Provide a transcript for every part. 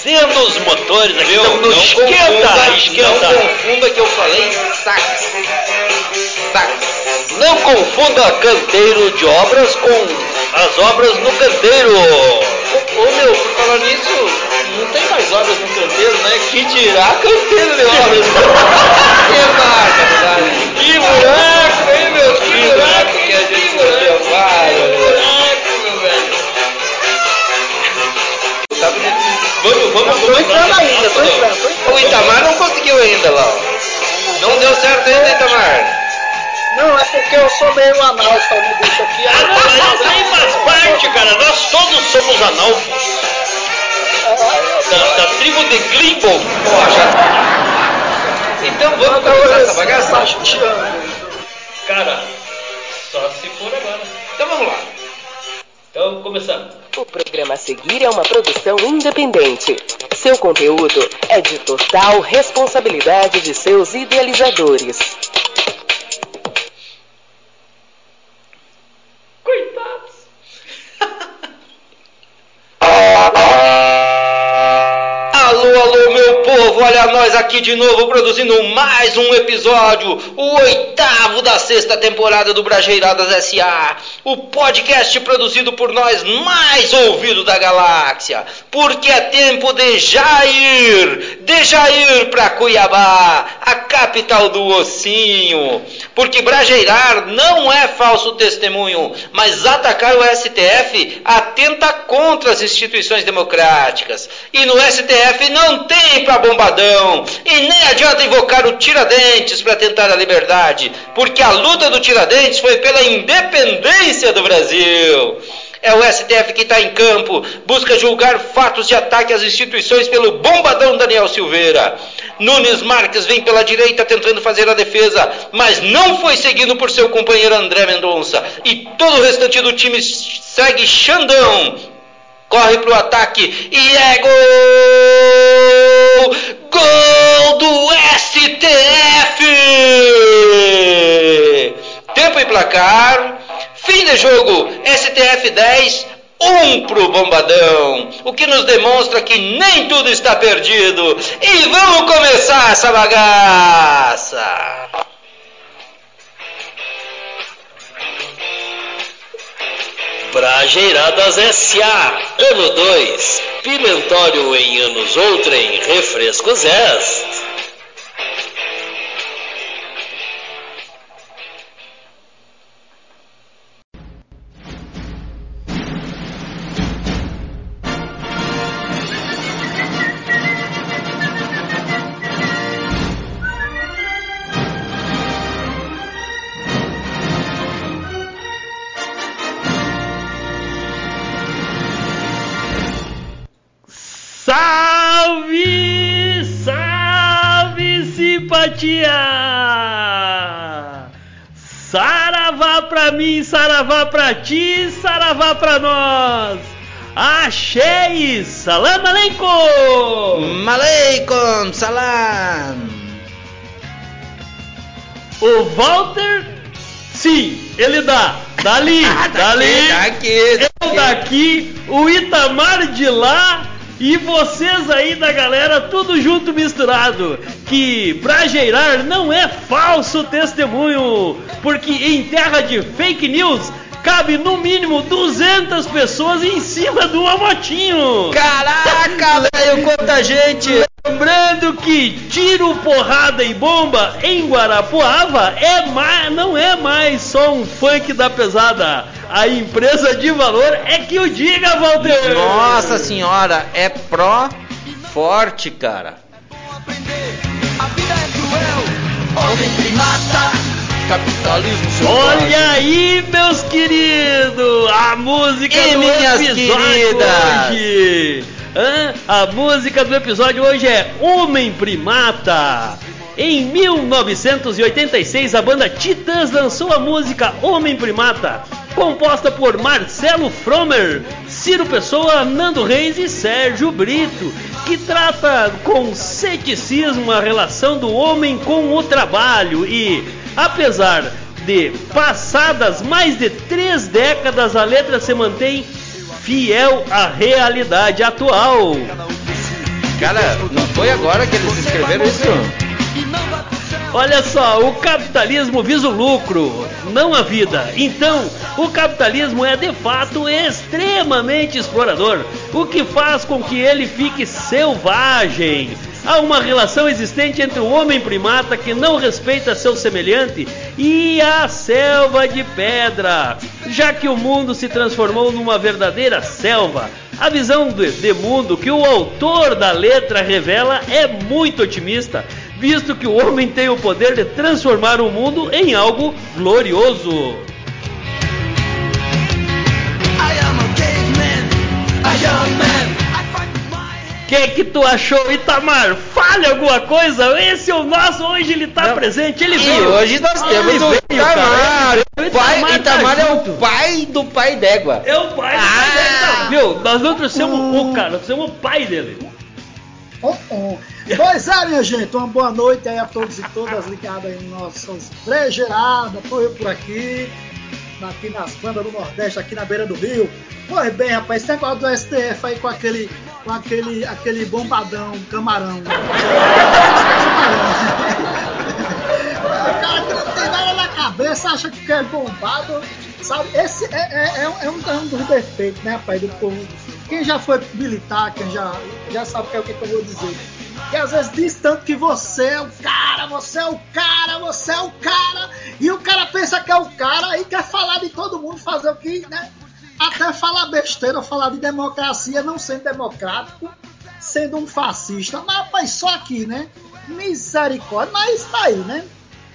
aquecendo os motores aqui. Estamos no Não esquenta, confunda, esquenta. Não confunda que eu falei sax. Sax. Não confunda canteiro de obras com as obras no canteiro. Ô, ô, meu, por falar nisso, não tem mais obras no canteiro, né? Que tirar canteiro de obras. que barbaridade. Que buraco, hein, meu? Que buraco que a gente Que buraco, deu, vai, que meu. buraco, meu velho. Tá bonito. Vamos, vamos, Tô vamos. entrando ainda, tô entrando, tô entrando. O Itamar não conseguiu ainda lá. Não deu certo ainda, Itamar. Não, é porque eu sou meio analfabeto aqui. Ah, não, mas aí faz parte, cara. Nós todos somos analfos. Da, da tribo de Glimbo. Então vamos começar essa bagaça? Cara, só se for agora. Então vamos lá. Então, começando. O programa a seguir é uma produção independente. Seu conteúdo é de total responsabilidade de seus idealizadores. Coitados. Olha nós aqui de novo produzindo mais um episódio, o oitavo da sexta temporada do Brajeiradas S.A., o podcast produzido por nós mais ouvido da galáxia, porque é tempo de Jair, de Jair pra Cuiabá, a capital do ossinho, porque brajeirar não é falso testemunho, mas atacar o STF atenta contra as instituições democráticas, e no STF não tem pra bombadão, e nem adianta invocar o Tiradentes para tentar a liberdade, porque a luta do Tiradentes foi pela independência do Brasil. É o STF que está em campo, busca julgar fatos de ataque às instituições pelo bombadão Daniel Silveira. Nunes Marques vem pela direita tentando fazer a defesa, mas não foi seguido por seu companheiro André Mendonça. E todo o restante do time segue Xandão. Corre pro ataque e é gol! Gol do STF! Tempo e placar. Fim de jogo. STF 10, 1 pro Bombadão. O que nos demonstra que nem tudo está perdido. E vamos começar essa bagaça. Brajeiradas S.A. Ano 2. Pimentório em anos outrem. Refrescos est. simpatia! Saravá pra mim, saravá pra ti, saravá pra nós! Achei! Salam aleikum! Maleikum salam. O Walter, sim, ele dá, dali, dali, Daqui, eu daqui, o Itamar de lá e vocês aí da galera, tudo junto misturado. Que brajeirar não é falso testemunho, porque em terra de fake news cabe no mínimo 200 pessoas em cima de uma motinho. Caraca, velho, quanta gente! Lembrando que tiro, porrada e bomba em Guarapuava é mais, não é mais só um funk da pesada. A empresa de valor é que o diga, Walter. Nossa senhora, é pró forte, cara. A vida é cruel, homem primata, capitalismo selvagem. Olha aí, meus queridos, a música E do minhas episódio queridas? hoje. Hã? A música do episódio hoje é Homem Primata. Em 1986, a banda Titãs lançou a música Homem Primata, composta por Marcelo Fromer, Ciro Pessoa, Nando Reis e Sérgio Brito, que trata com ceticismo a relação do homem com o trabalho e, apesar de passadas mais de três décadas, a letra se mantém fiel à realidade atual. Cara, não foi agora que eles escreveram isso? Olha só, o capitalismo visa o lucro, não a vida. Então, o capitalismo é de fato extremamente explorador, o que faz com que ele fique selvagem. Há uma relação existente entre o homem primata que não respeita seu semelhante e a selva de pedra, já que o mundo se transformou numa verdadeira selva. A visão de, de mundo que o autor da letra revela é muito otimista, visto que o homem tem o poder de transformar o mundo em algo glorioso. Que que tu achou, Itamar? Fale alguma coisa. Esse é o nosso, hoje ele tá Não. presente. Ele E veio. hoje nós Ele temos o veio, Itamar. cara. O pai, Itamar tá Itamar é junto. o pai do pai d'égua. É o pai do Ah. pai. Não, Viu? Nós não trouxemos o cara, nós trouxemos o pai dele. Oh, oh. Pois é, minha gente, uma boa noite aí a todos e todas ligadas aí em nossas brejeiradas. Tô eu por aqui, aqui nas bandas do Nordeste, aqui na beira do rio. Pois bem, rapaz, esse negócio do STF aí com aquele, com aquele, aquele bombadão, camarão. O cara que não tem nada na cabeça, acha que é bombado, sabe? Esse é, é, é um, é um é um dos defeitos, né, rapaz, do povo. Quem já foi militar, quem já, já sabe o que, é o que eu vou dizer. Que às vezes diz tanto que você é o cara, você é o cara, você é o cara, e o cara pensa que é o cara e quer falar de todo mundo, fazer o que, né? Até falar besteira, falar de democracia, não sendo democrático, sendo um fascista. Mas, rapaz, só aqui, né? Misericórdia, mas tá aí, né?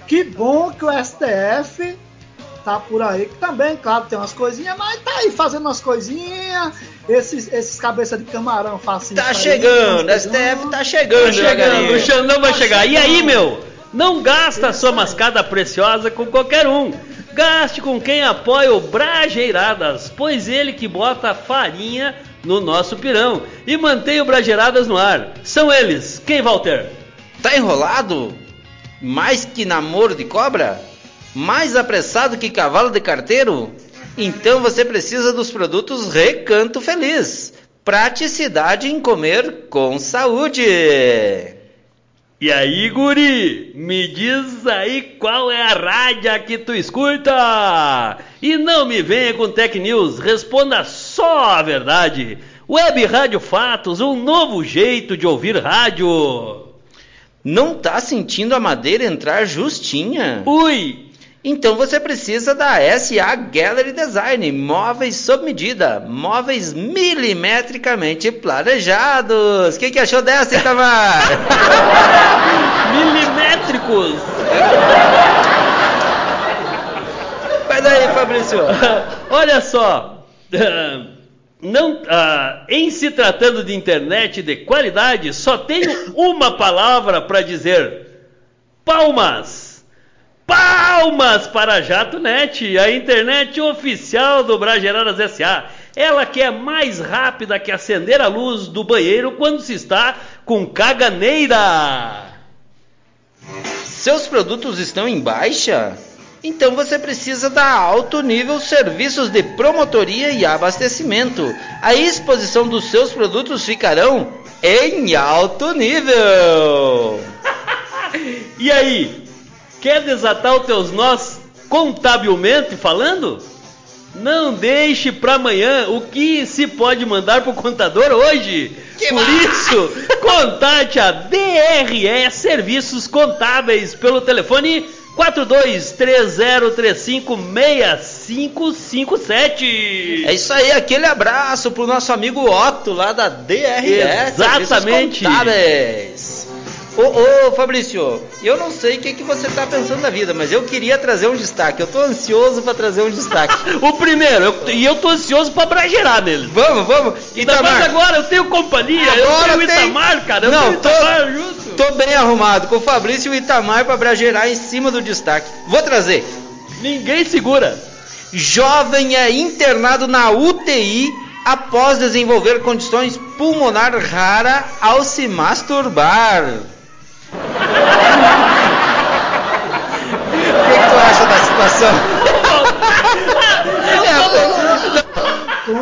Que bom que o STF tá por aí, que também, claro, tem umas coisinhas, mas tá aí fazendo umas coisinhas. Esses, esses cabeça de camarão fascistas. Tá aí, chegando, tão STF tá chegando, Tá chegando, devagarinho. o Xandão vai Tá chegar. E aí, chegando. meu? Não gasta sua mascada preciosa com qualquer um. Gaste com quem apoia o Brajeiradas, pois ele que bota farinha no nosso pirão e mantém o Brajeiradas no ar. São eles. Quem, Walter? Tá enrolado? Mais que namoro de cobra? Mais apressado que cavalo de carteiro? Então você precisa dos produtos Recanto Feliz. Praticidade em comer com saúde. E aí, guri? Me diz aí qual é a rádio que tu escuta. E não me venha com Tech News, responda só a verdade. Web Rádio Fatos, um novo jeito de ouvir rádio. Não tá sentindo a madeira entrar justinha? Ui! Então você precisa da SA Gallery Design, móveis sob medida, móveis milimetricamente planejados. O que, que achou dessa, Itamar? Milimétricos! Vai daí, Fabrício. Olha só, não, ah, em se tratando de internet de qualidade, só tenho uma palavra para dizer: palmas. Palmas para a JatoNet, a internet oficial do Brageradas SA. Ela que é mais rápida que acender a luz do banheiro quando se está com caganeira. Seus produtos estão em baixa? Então você precisa da Alto Nível Serviços de Promotoria e Abastecimento. A exposição dos seus produtos ficarão em alto nível. E aí, quer desatar os teus nós contabilmente falando? Não deixe para amanhã o que se pode mandar pro contador hoje. Por isso, contate a DRE Serviços Contábeis pelo telefone 4230356557. É isso aí, aquele abraço pro nosso amigo Otto lá da DRE. Exatamente. Serviços Contábeis. Ô, ô Fabrício, eu não sei o que, que você tá pensando da vida, mas eu queria trazer um destaque. Eu tô ansioso para trazer um destaque. O primeiro, eu- e eu tô ansioso pra bragerar neles. vamos, vamos. Ainda mais agora, eu tenho companhia, Agora eu tenho o tem- Itamar, cara, eu Não, tenho tô- Itamar junto. Tô bem arrumado, com o Fabrício e o Itamar para bragerar em cima do destaque. Vou trazer. Ninguém segura. Jovem é internado na UTI após desenvolver condições pulmonar rara ao se masturbar. O que, que tu acha da situação? É,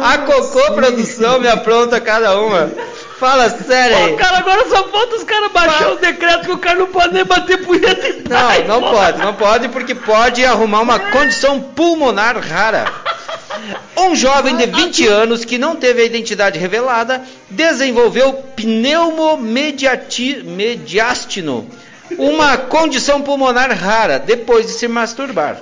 a Cocô Produção me apronta cada uma. Fala sério Pô, aí. cara, agora só falta os caras baixar o decreto que o cara não pode nem bater punheta pai, Não, não pô. pode, não pode, porque pode arrumar uma condição pulmonar rara. Um jovem de 20 anos que não teve a identidade revelada desenvolveu pneumomediastino, uma condição pulmonar rara, depois de se masturbar.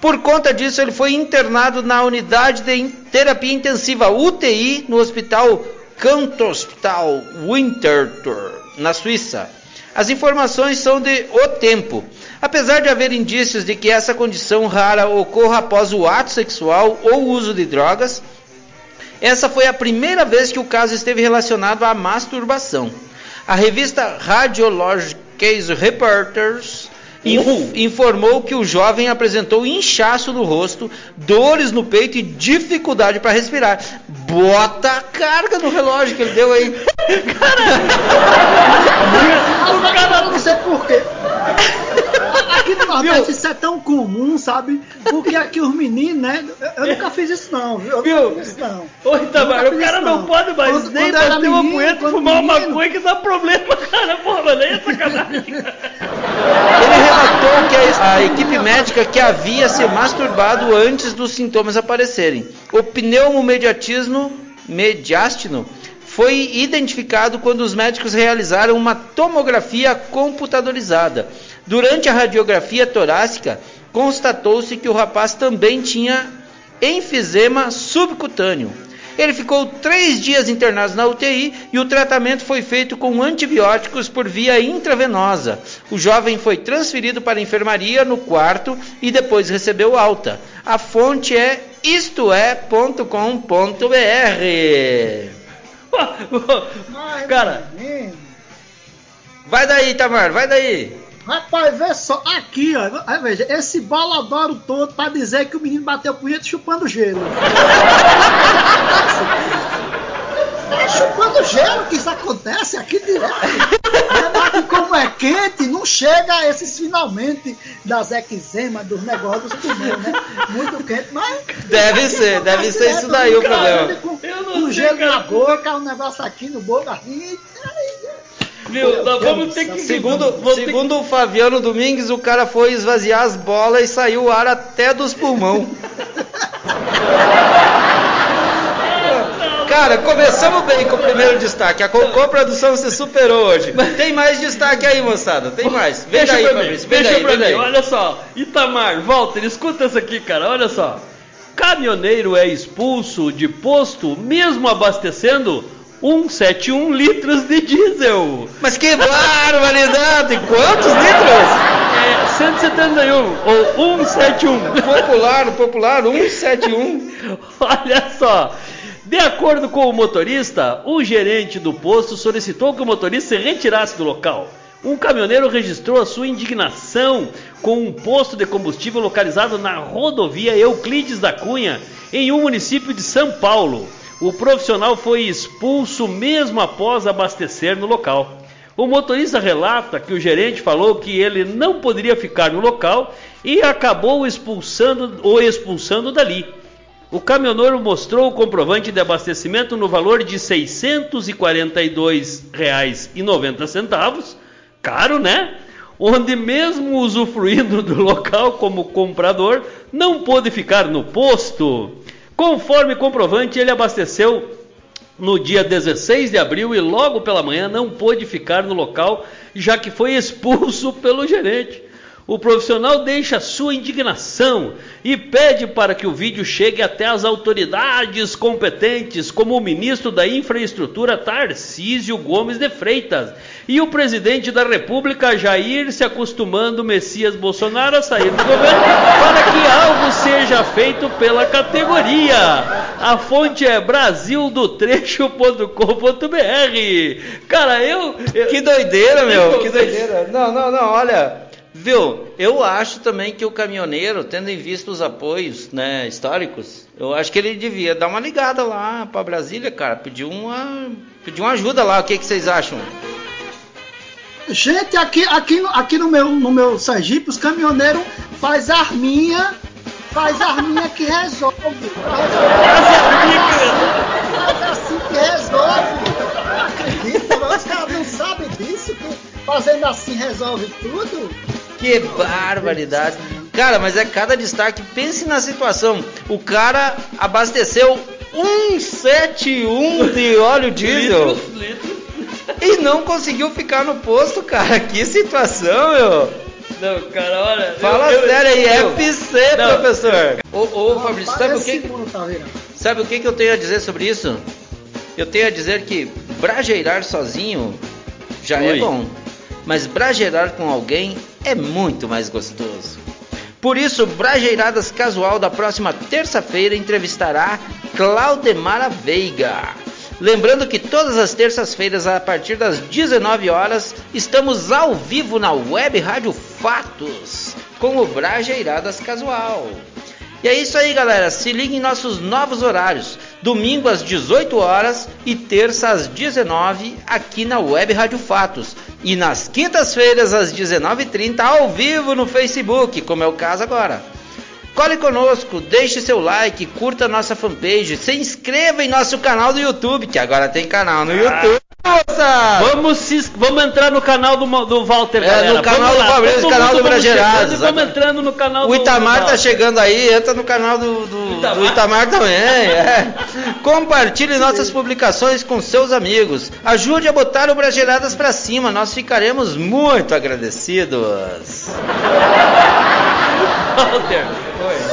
Por conta disso, ele foi internado na unidade de terapia intensiva UTI no hospital Kanthospital Winterthur, na Suíça. As informações são de O Tempo. Apesar de haver indícios de que essa condição rara ocorra após o ato sexual ou uso de drogas, essa foi a primeira vez que o caso esteve relacionado à masturbação. A revista Radiologic Case Reporters inf- informou que o jovem apresentou inchaço no rosto, dores no peito e dificuldade para respirar. Bota a carga no relógio que ele deu aí. O cara não sei porquê. Aqui Nordeste isso é tão comum, sabe? Porque aqui os meninos, né? Eu, nunca fiz isso não, viu? Eu Viu? nunca fiz isso não. Ô, Itamar, o cara não pode mais Quando- nem quando bater uma punheta e fumar uma menino, maconha que dá problema, cara. Porra, aí é sacanagem. Ele relatou que a, a equipe médica que havia se masturbado antes dos sintomas aparecerem. O pneumomediatismo mediastino foi identificado quando os médicos realizaram uma tomografia computadorizada. Durante a radiografia torácica, constatou-se que o rapaz também tinha enfisema subcutâneo. Ele ficou três dias internado na UTI e o tratamento foi feito com antibióticos por via intravenosa. O jovem foi transferido para a enfermaria no quarto e depois recebeu alta. A fonte é istoé.com.br. Cara. Vai daí, Tamar, vai daí. Rapaz, vê só, aqui, ó, aí veja, esse bolodoro todo pra dizer que o menino bateu punheta chupando gelo. É chupando gelo que isso acontece aqui direto. Aqui como é quente, não chega a esses finalmente das eczemas, dos negócios pulmões, né? Muito quente, mas... Deve ser, deve ser isso daí o problema. Com, Eu não com sei, gelo cara. na boca, um negócio aqui no boca, assim... viu, nós vamos ter que... Segundo, segundo o Fabiano Domingues, o cara foi esvaziar as bolas e saiu o ar até dos pulmão. Cara, começamos bem com o primeiro destaque. A Cocô Produção se superou hoje. Tem mais destaque aí, moçada. Tem mais. Vem Deixa daí, pra mim, Fabrício. Vem deixa daí, pra mim. daí. Olha só, Itamar, Walter, escuta essa aqui, cara. Olha só. Caminhoneiro é expulso de posto mesmo abastecendo 171 litros de diesel. Mas que barbaridade! Quantos litros? É 171 ou 171. Popular, popular, 171. Olha só. De acordo com o motorista, o gerente do posto solicitou que o motorista se retirasse do local. Um caminhoneiro registrou a sua indignação com um posto de combustível localizado na rodovia Euclides da Cunha, em um município de São Paulo. O profissional foi expulso mesmo após abastecer no local. O motorista relata que o gerente falou que ele não poderia ficar no local e acabou expulsando o expulsando dali. O caminhoneiro mostrou o comprovante de abastecimento no valor de R$ 642,90, caro, né? Onde mesmo usufruindo do local como comprador, não pôde ficar no posto. Conforme comprovante, ele abasteceu no dia 16 de abril e logo pela manhã não pôde ficar no local, já que foi expulso pelo gerente. O profissional deixa sua indignação e pede para que o vídeo chegue até as autoridades competentes, como o ministro da Infraestrutura Tarcísio Gomes de Freitas e o presidente da República Jair se acostumando Messias Bolsonaro a sair do governo para que algo seja feito pela categoria. A fonte é brasildotrecho.com.br. Cara, eu, eu Que doideira, meu, que doideira. Não, não, não, olha, viu, eu acho também que o caminhoneiro, tendo em vista os apoios, né, históricos, eu acho que ele devia dar uma ligada lá pra Brasília, cara, pedir uma, pedir uma ajuda lá, o que, que vocês acham? Gente, aqui, aqui, aqui no meu, no meu Sergipe, os caminhoneiros faz arminha, faz arminha que resolve. Faz assim que resolve. acredita, os caras não sabem disso, que fazendo assim resolve tudo. Que barbaridade. Cara, mas é cada destaque. Pense na situação. O cara abasteceu 171 de óleo diesel Litros, litros. e não conseguiu ficar no posto, cara. Que situação, meu. Não, cara, olha. Fala eu- sério aí, eu- FC, Não. professor. Ô, ô Fabrício, sabe o que, tá sabe o que, que eu tenho a dizer sobre isso? Eu tenho a dizer que brajeirar sozinho já é Oi. bom, mas brajeirar com alguém é muito mais gostoso. Por isso, Brajeiradas Casual da próxima terça-feira entrevistará Claudemara Veiga. Lembrando que todas as terças-feiras, a partir das 19 horas, estamos ao vivo na Web Rádio Fatos com o Brajeiradas Casual. E é isso aí, galera. Se ligue em nossos novos horários. Domingo às 18 horas e terça às 19 aqui na Web Rádio Fatos. E nas quintas-feiras às 19h30 ao vivo no Facebook, como é o caso agora. Cole conosco, deixe seu like, curta nossa fanpage, se inscreva em nosso canal do YouTube, que agora tem canal no YouTube, moça! Vamos, se, vamos entrar no canal do, do Walter, É, galera. no canal Vamos do Fabrício, canal do e Vamos entrando no canal O do Itamar do tá chegando aí, entra no canal do, do, Itamar? do Itamar também. é. Compartilhe nossas publicações com seus amigos. Ajude a botar o Brageradas pra cima, nós ficaremos muito agradecidos. Walter,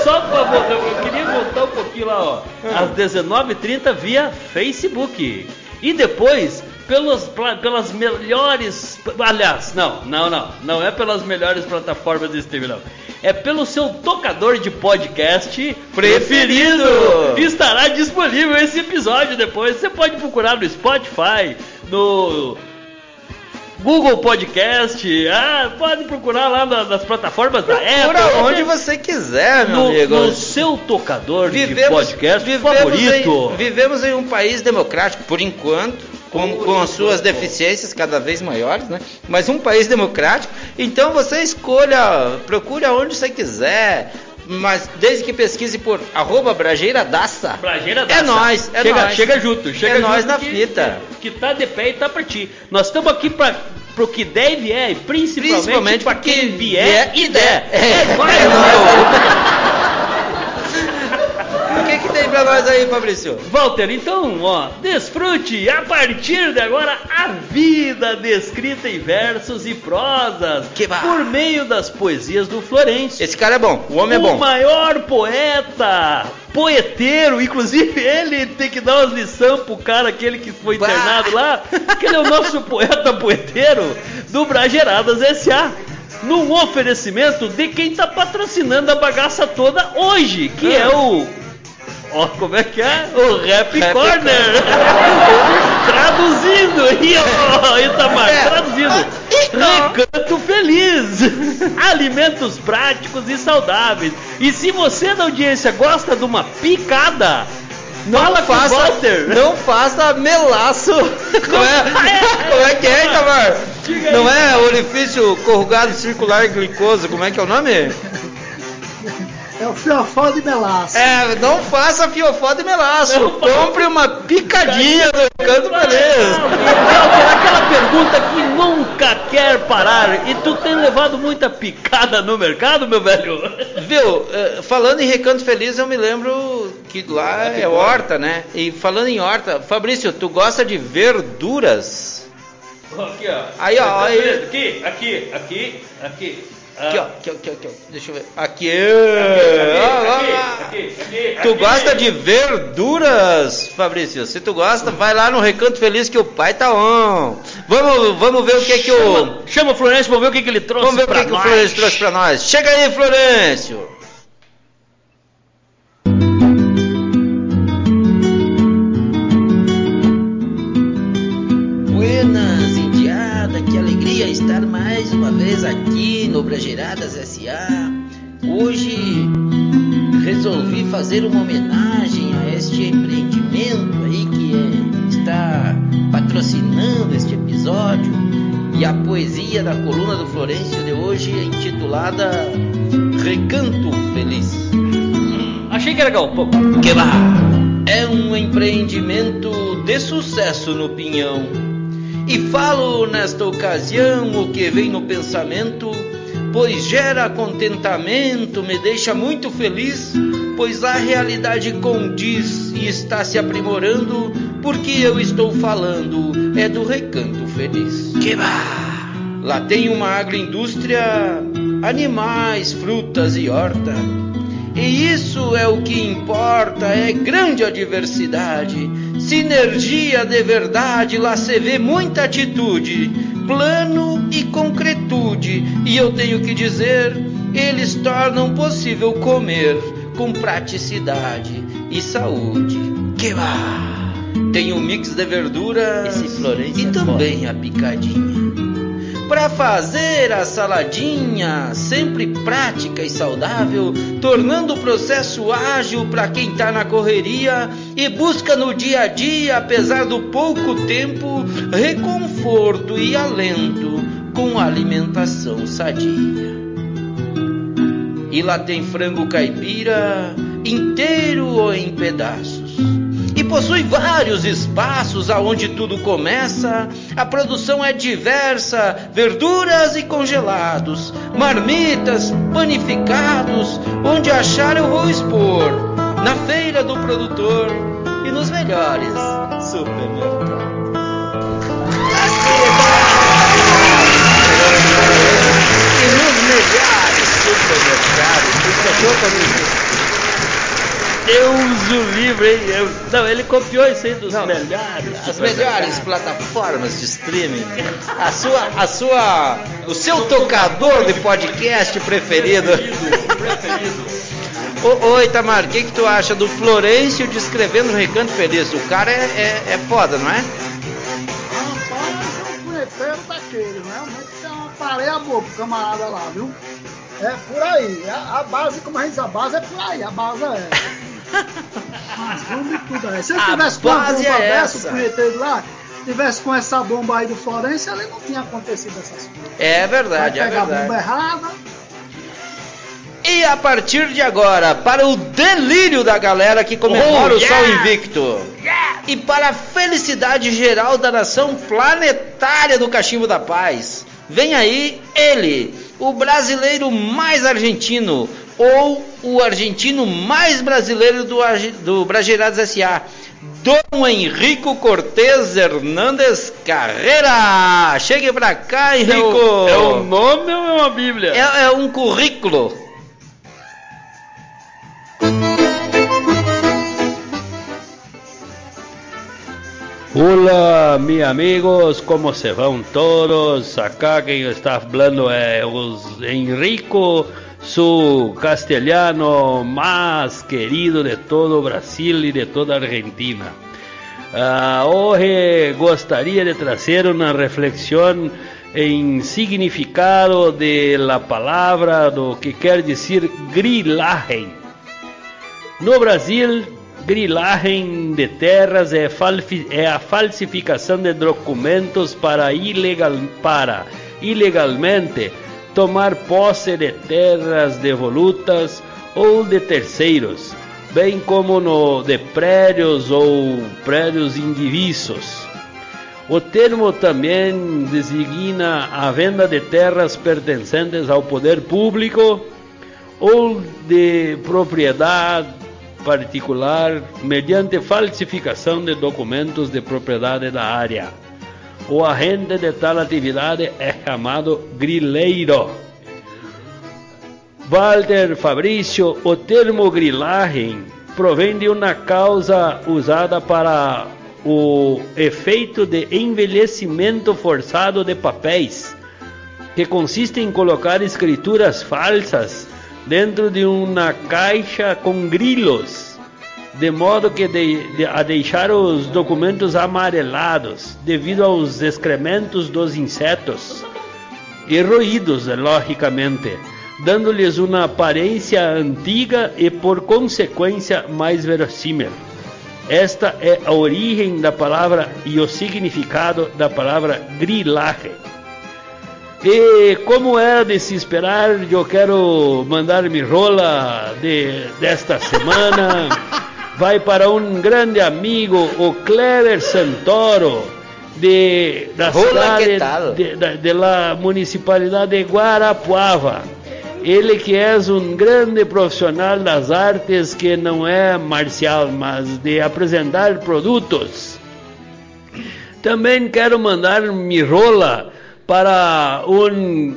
só pra voltar, eu queria voltar um pouquinho lá, ó. Às 19h30 via Facebook. E depois, pelos, pla- pelas melhores. Aliás, não, não, não. Não é pelas melhores plataformas de streaming, não. É pelo seu tocador de podcast Preferido. preferido. Estará disponível esse episódio depois. Você pode procurar no Spotify, no Google Podcast. Ah, pode procurar lá na- nas plataformas da Procura Apple. onde você quiser, meu no, amigo. no seu tocador de Vivemos, podcast vivemos favorito. Em, vivemos em um país democrático, por enquanto, com, com as suas deficiências cada vez maiores, né? Mas um país democrático. Então você escolha, procure aonde você quiser. Mas desde que pesquise por arroba brajeiradaça. Brajeira É daça. nóis, é chega, nóis. chega junto, chega É junto nóis na que, fita. Que, tá de pé e tá pra ti. Nós estamos aqui pra, pro que der e vier, principalmente, Principalmente pra quem vier e der. É, nóis, é meu. O tem pra nós aí, Fabrício? Walter, então, ó, desfrute a partir de agora a vida descrita em versos e prosas por meio das poesias do Florencio. Esse cara é bom, o homem é o bom. maior poeta, poeteiro, inclusive ele tem que dar umas lições pro cara, aquele que foi Bah. internado lá, que ele é o nosso poeta poeteiro do Brageradas S.A. Num oferecimento de quem tá patrocinando a bagaça toda hoje, que é o. Ó, como é que é? O Rap, Rap Corner! traduzindo aí, ó, Itamar, É. traduzindo. Recanto Feliz! Alimentos práticos e saudáveis. E se você da audiência gosta de uma picada, fala com o faça, não faça melaço. Como é, como é que é, Itamar? Não é orifício corrugado circular glicoso, como é que é o nome? É o fiofó de melaço. É, não faça fiofó de melaço. Não. Compre uma picadinha do canto Ah, feliz. Walter, aquela pergunta que nunca quer parar. E tu tem levado muita picada no mercado, meu velho? Viu, eh, falando em Recanto Feliz, eu me lembro que lá é horta, né? E falando em horta, Fabrício, tu gosta de verduras? Aqui, ó. Aí, ó, aí. Aqui, aqui, aqui, aqui. Aqui, ó, aqui, ó, aqui, ó, aqui, ó. Deixa eu ver. Aqui, aqui, aqui, Tu aqui. gosta de verduras, Fabrício? Se tu gosta, vai lá no Recanto Feliz que o pai tá on. Vamos, vamos ver o que que o Chama, o Florencio pra ver o que, que ele trouxe Vamos ver o que, que o nós. Florencio trouxe pra nós. Chega aí, Florencio. Alegria estar mais uma vez aqui no Brageiradas S.A. Hoje resolvi fazer uma homenagem a este empreendimento aí que é- está patrocinando este episódio e a poesia da coluna do Florencio de hoje é intitulada Recanto Feliz. Achei que era galpão. Que lá é um empreendimento de sucesso no Pinhão. E falo nesta ocasião o que vem no pensamento, pois gera contentamento, me deixa muito feliz, pois a realidade condiz e está se aprimorando, porque eu estou falando é do recanto feliz. Que bah! Lá tem uma agroindústria, animais, frutas e horta. E isso é o que importa, é grande a diversidade. Sinergia de verdade, lá se vê muita atitude, plano e concretude. E eu tenho que dizer, eles tornam possível comer com praticidade e saúde. Que bah! Tem um mix de verduras e é também a picadinha. Para fazer a saladinha sempre prática e saudável, tornando o processo ágil para quem tá na correria e busca no dia a dia, apesar do pouco tempo, reconforto e alento com alimentação sadia. E lá tem frango caipira inteiro ou em pedaços. Possui vários espaços aonde tudo começa. A produção é diversa: verduras e congelados, marmitas, panificados. Onde achar eu vou expor. Na feira do produtor e nos melhores supermercados. Deus o livre, hein? Eu- não, ele copiou isso aí dos Não, melhores. As melhores plataformas de streaming. A sua, a sua, o seu tocador de podcast preferido. Ô, ô Itamar, o que, que tu acha do Florencio descrevendo o Recanto Feliz? O cara é, é, é foda, não é? Rapaz, é um daquele, realmente tem uma pareia boa pro camarada lá, viu? É por aí. A, a base, como a gente diz, a base é por aí, a base é. Mas vamos de tudo aí. Se ele A tivesse com base bomba é dessa, essa. o punheteiro lá, tivesse com essa bomba aí do Florencio, ali não tinha acontecido essas coisas. É Vai verdade, é pegar a bomba verdade. errada. E a partir de agora, para o delírio da galera que comemora Oh, o Sol yeah! Invicto. E para a felicidade geral da nação planetária do Cachimbo da Paz. Vem aí ele, o brasileiro mais argentino, ou o argentino mais brasileiro do, do Brajeirados S.A., Dom Henrico Cortez Hernandes Carreira. Chegue pra cá, É Henrico. o, é o nome ou é uma bíblia? É, é um currículo. Hola, mis amigos, ¿cómo se van todos? Acá quien está hablando es Enrico, su castellano más querido de todo Brasil y de toda Argentina. Hoy gostaria de trazer uma reflexão em significado de la do que quer dizer grilagem. No Brasil, grilagem de terras é, é a falsificação de documentos para, ilegal, para ilegalmente tomar posse de terras devolutas ou de terceiros, bem como no de prédios ou prédios indivíduos. O termo também designa a venda de terras pertencentes ao poder público ou de propriedade particular mediante falsificação de documentos de propriedade da área. O agente de tal atividade é chamado grileiro. Walter Fabrício, o termo grilagem provém de uma causa usada para o efeito de envelhecimento forçado de papéis, que consiste em colocar escrituras falsas dentro de uma caixa com grilos, de modo que de, de- a deixar os documentos amarelados devido aos excrementos dos insetos e ruídos, logicamente, dando-lhes uma aparência antiga e, por consequência, mais verossímil. Esta é a origem da palavra e o significado da palavra grilagem. E como era de se esperar, eu quero mandar minha rola de, desta semana. Vai para um grande amigo, o Clever Santoro, de, da Hola, cidade de, da- de la municipalidade de Guarapuava. Ele que é um grande profissional das artes que não é marcial, mas de apresentar produtos. Também quero mandar mi rola para um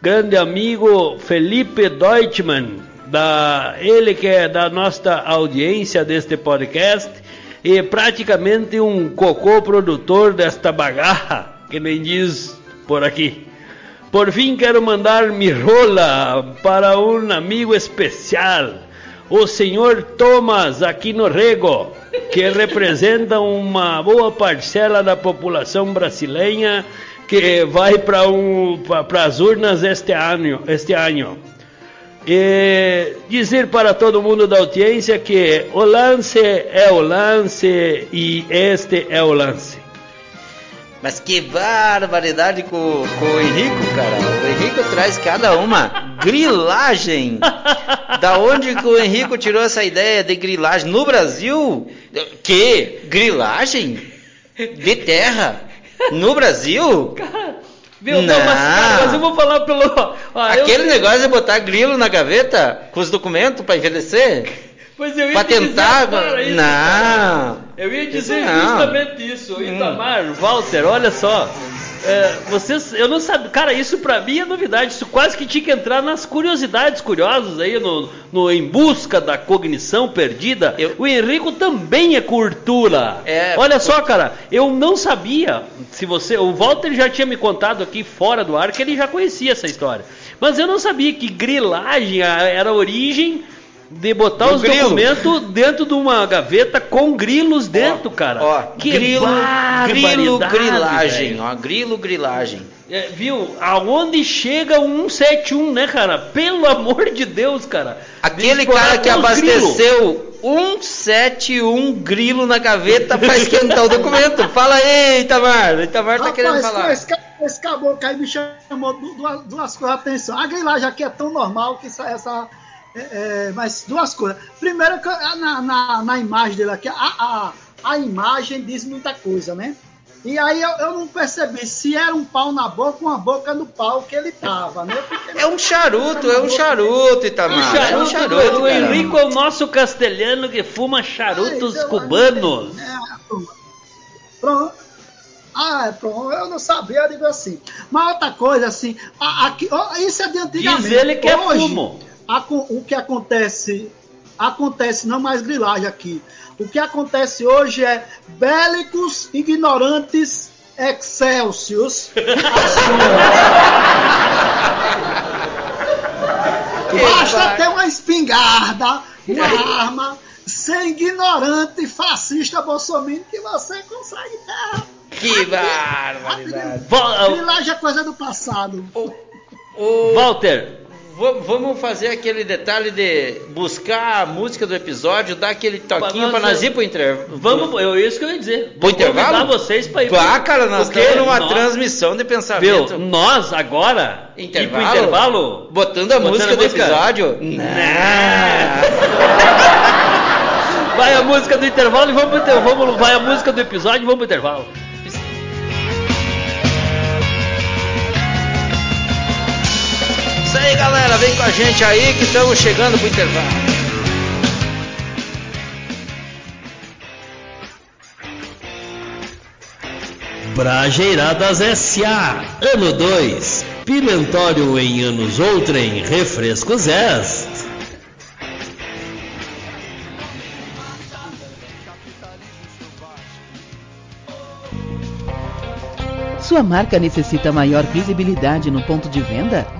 grande amigo Felipe Deutschmann, da, ele que é da nossa audiência deste podcast e praticamente um cocô produtor desta bagarra, que nem diz por aqui. Por fim, quero mandar mi rola para um amigo especial, o senhor Thomas Aquino Rego, que representa uma boa parcela da população brasileira que vai para um, as urnas este ano. Este ano. E dizer para todo mundo da audiência que o lance é o lance e este é o lance. Mas que barbaridade com, com o Henrico, cara. O Henrico traz cada uma grilagem. da onde que o Henrico tirou essa ideia de grilagem? No Brasil? Que? Grilagem? De terra? No Brasil? Viu? Não. Mas, cara, mas eu vou falar pelo. Ó, eu- Aquele negócio de botar grilo na gaveta com os documentos pra envelhecer? Pois eu ia dizer tentar. agora isso, não. cara. Eu ia Isso dizer não. justamente isso. Hum. Itamar, Walter, olha só. É, vocês, eu não sabia, cara, isso pra mim é novidade. Isso quase que tinha que entrar nas curiosidades curiosas aí no, no em busca da cognição perdida. Eu- O Henrico também é cultura. É, olha só, cara, eu não sabia. Se você, o Walter já tinha me contado aqui fora do ar que ele já conhecia essa história. Mas eu não sabia que grilagem era a origem de botar Do os grilo. documentos dentro de uma gaveta com grilos dentro, cara. Ó, Que grilo, grilo, grilagem, velho. ó, grilo, grilagem. É, viu? Aonde chega o 171, né, cara? Pelo amor de Deus, cara. Aquele cara que abasteceu 171 grilo na gaveta pra esquentar o documento. Fala aí, Itamar. Itamar tá querendo falar. Esse, esse caboclo aí me chamou du- duas, duas coisas a atenção. A grilagem aqui é tão normal que essa. essa é, é, mas duas coisas. Primeiro, na, na, na imagem dele aqui, a, a, a imagem diz muita coisa, né? E aí eu, eu não percebi se era um pau na boca ou uma boca no pau que ele tava, né? Porque É um charuto, é um charuto, O Itamar. é um charuto, do- charuto, do cara. Henrico é o nosso castelhano que fuma charutos eu- cubanos. É, pronto. Pronto. Ah, é, pronto. Eu não sabia, eu digo assim. Mas outra coisa, assim, aqui, isso é de antigamente. Diz ele que é Hoje, fumo. O que acontece, acontece não mais grilagem aqui. O que acontece hoje é bélicos ignorantes excelsius. Basta ter uma espingarda, uma arma, ser ignorante, fascista, bolsominion, que você consegue ter. Que barbaridade. Grilagem é coisa do passado. Ô, Walter, v- vamos fazer aquele detalhe de buscar a música do episódio, dar aquele toquinho pra nós ir pro intervalo. vamos, eu isso que eu ia dizer. Pro intervalo? Convidar vocês para ir. Ah, cara, nós Porque estamos numa nós- transmissão de Viu? pensamento. Nós agora Intervalo? ir pro intervalo Botando a Botando música a do música? episódio? Vai a música do intervalo e vamos pro intervalo. Vai a música do episódio e vamos pro intervalo. Aí, galera, vem com a gente aí que estamos chegando pro intervalo. Brajeiradas S.A. Ano 2. Pimentório em anos outrem. Refrescos S. Sua marca necessita maior visibilidade no ponto de venda?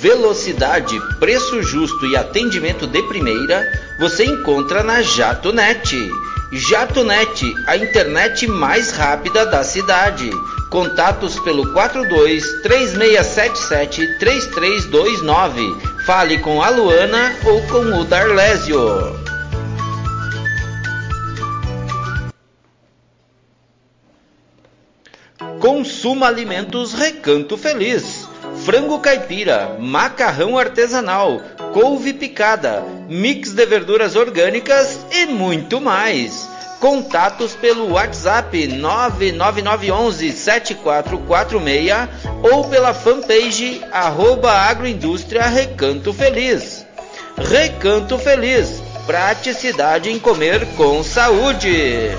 Velocidade, preço justo e atendimento de primeira você encontra na JatoNet. JatoNet, a internet mais rápida da cidade, Contatos pelo 42 3677 3329. Fale com a Luana ou com o Darlésio. Consuma Alimentos Recanto Feliz. Frango caipira, macarrão artesanal, couve picada, mix de verduras orgânicas e muito mais. Contatos pelo WhatsApp 99911 7446 ou pela fanpage arroba agroindústria Recanto Feliz. Recanto Feliz, praticidade em comer com saúde.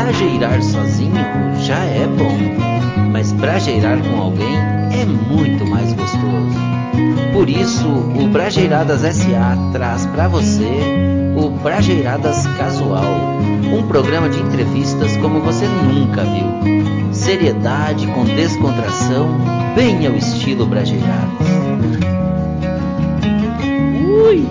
Brajeirar sozinho já é bom, mas brajeirar com alguém é muito mais gostoso. Por isso, o Brajeiradas SA traz para você o Brajeiradas Casual, um programa de entrevistas como você nunca viu. Seriedade com descontração, bem ao estilo Brajeiradas. Ui!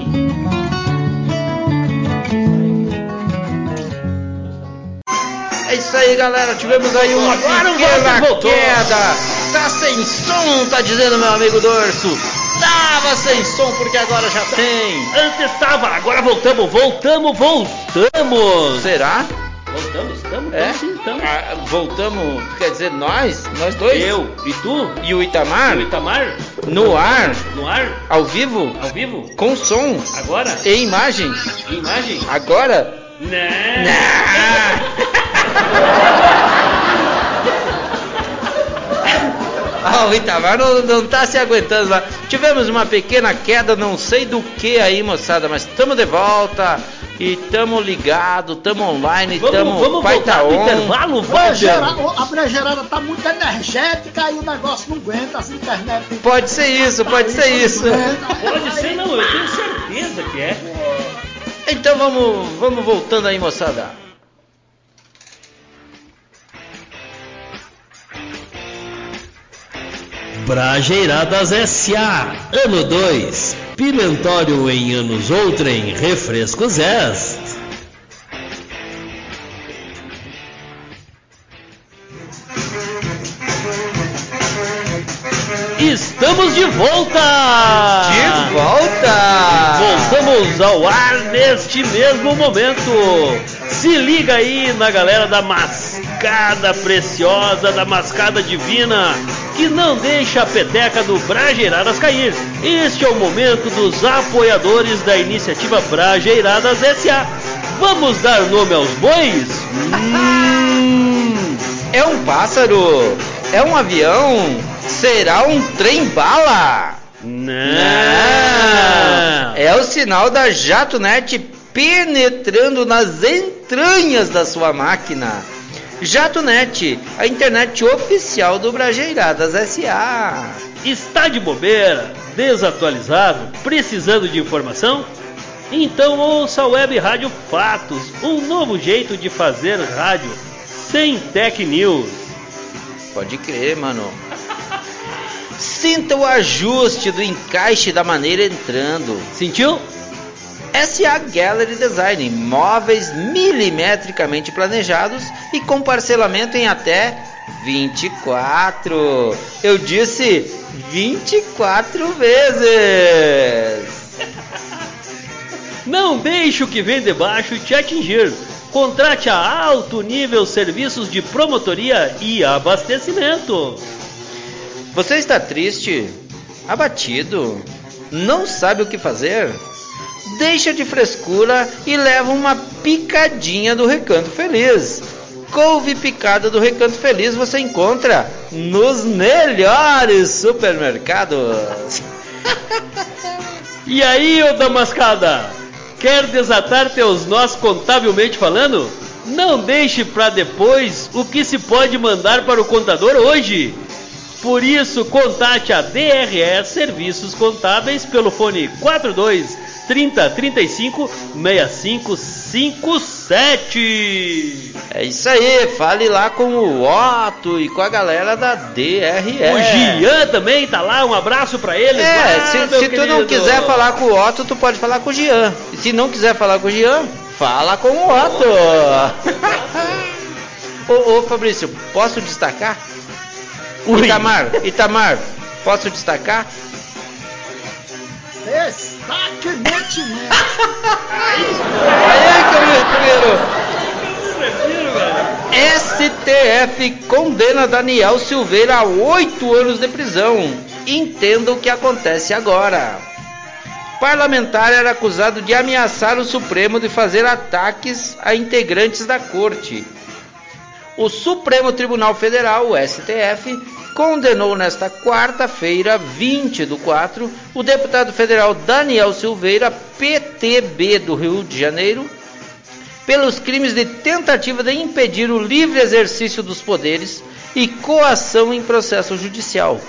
Isso aí, galera. Tivemos aí uma Agora pequena queda. Tá sem som, tá dizendo meu amigo Dorso. Tava sem som porque agora já tem. Antes estava, agora voltamos, voltamos, voltamos. Será? Voltamos, estamos, É? sim, estamos. Ah, voltamos, quer dizer, nós? Nós dois? Eu e tu? E o Itamar? O Itamar? No ar? No ar? Ao vivo? Ao vivo? Com som? Agora? E imagem? Imagem? Agora? Né? Ah, o Itamar não, não tá se aguentando lá. Tivemos uma pequena queda, não sei do que aí, moçada, mas estamos de volta. E tamo ligado, tamo online, Vamos, tamo vamos pai voltar tá on. intervalo, Walter? a brejeirada tá muito energética e o negócio não aguenta, as internet. Pode ser isso, pode ser isso. Pode ser não, eu tenho certeza que é. Então vamos, vamos voltando aí, moçada. Brajeiradas S.A. Ano 2. Pimentório em anos outrem. Refrescos S. Estamos de volta! De volta! Voltamos ao ar neste mesmo momento. Se liga aí na galera da mascada preciosa, da mascada divina, que não deixa a peteca do Brajeiradas cair. Este é o momento dos apoiadores da iniciativa Brajeiradas SA. Vamos dar nome aos bois? Hum, É um pássaro? É um avião? Será um trem-bala? não. É o sinal da JatoNet penetrando nas entranhas da sua máquina. JatoNet, a internet oficial do Brajeiradas SA. Está de bobeira, desatualizado, precisando de informação? Então ouça a Web Rádio Fatos, um novo jeito de fazer rádio sem tech news. Pode crer, mano. Sinta o ajuste do encaixe da maneira entrando. Sentiu? SA Gallery Design, móveis milimetricamente planejados e com parcelamento em até 24. Eu disse 24 vezes. Não deixe o que vem de baixo te atingir. Contrate a alto nível serviços de promotoria e abastecimento. Você está triste? Abatido? Não sabe o que fazer? Deixa de frescura e leva uma picadinha do Recanto Feliz. Couve picada do Recanto Feliz você encontra nos melhores supermercados. E aí, ô damascada? Quer desatar teus nós contabilmente falando? Não deixe para depois o que se pode mandar para o contador hoje. Por isso, contate a DRE Serviços Contábeis pelo fone 42 30 35 65 657. É isso aí, fale lá com o Otto e com a galera da DRE. O Gian também tá lá, um abraço pra eles. É, lá, se, se tu não quiser falar com o Otto, tu pode falar com o Gian. E se não quiser falar com o Gian, fala com o Otto. ô, ô Fabrício, posso destacar? Ui. Itamar, Itamar, posso destacar? Destaque mantimento. Aí que eu me refiro. STF condena Daniel Silveira a oito anos de prisão. Entenda o que acontece agora. Parlamentar era acusado de ameaçar o Supremo de fazer ataques a integrantes da corte. O Supremo Tribunal Federal, o STF, condenou nesta quarta-feira, 20 do 4, o deputado federal Daniel Silveira, PTB do Rio de Janeiro, pelos crimes de tentativa de impedir o livre exercício dos poderes e coação em processo judicial.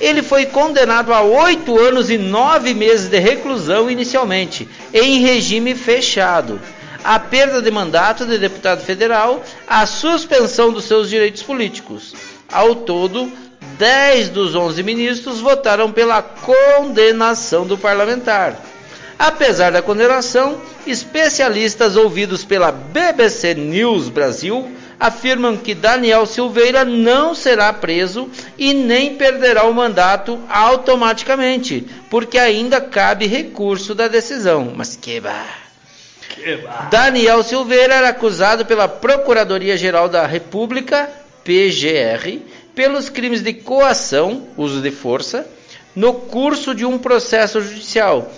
Ele foi condenado a oito anos e nove meses de reclusão inicialmente, em regime fechado, a perda de mandato de deputado federal, a suspensão dos seus direitos políticos. Ao todo, 10 dos 11 ministros votaram pela condenação do parlamentar. Apesar da condenação, especialistas ouvidos pela BBC News Brasil afirmam que Daniel Silveira não será preso e nem perderá o mandato automaticamente, porque ainda cabe recurso da decisão. Mas que bar... Daniel Silveira era acusado pela Procuradoria-Geral da República, PGR, pelos crimes de coação, uso de força, no curso de um processo judicial,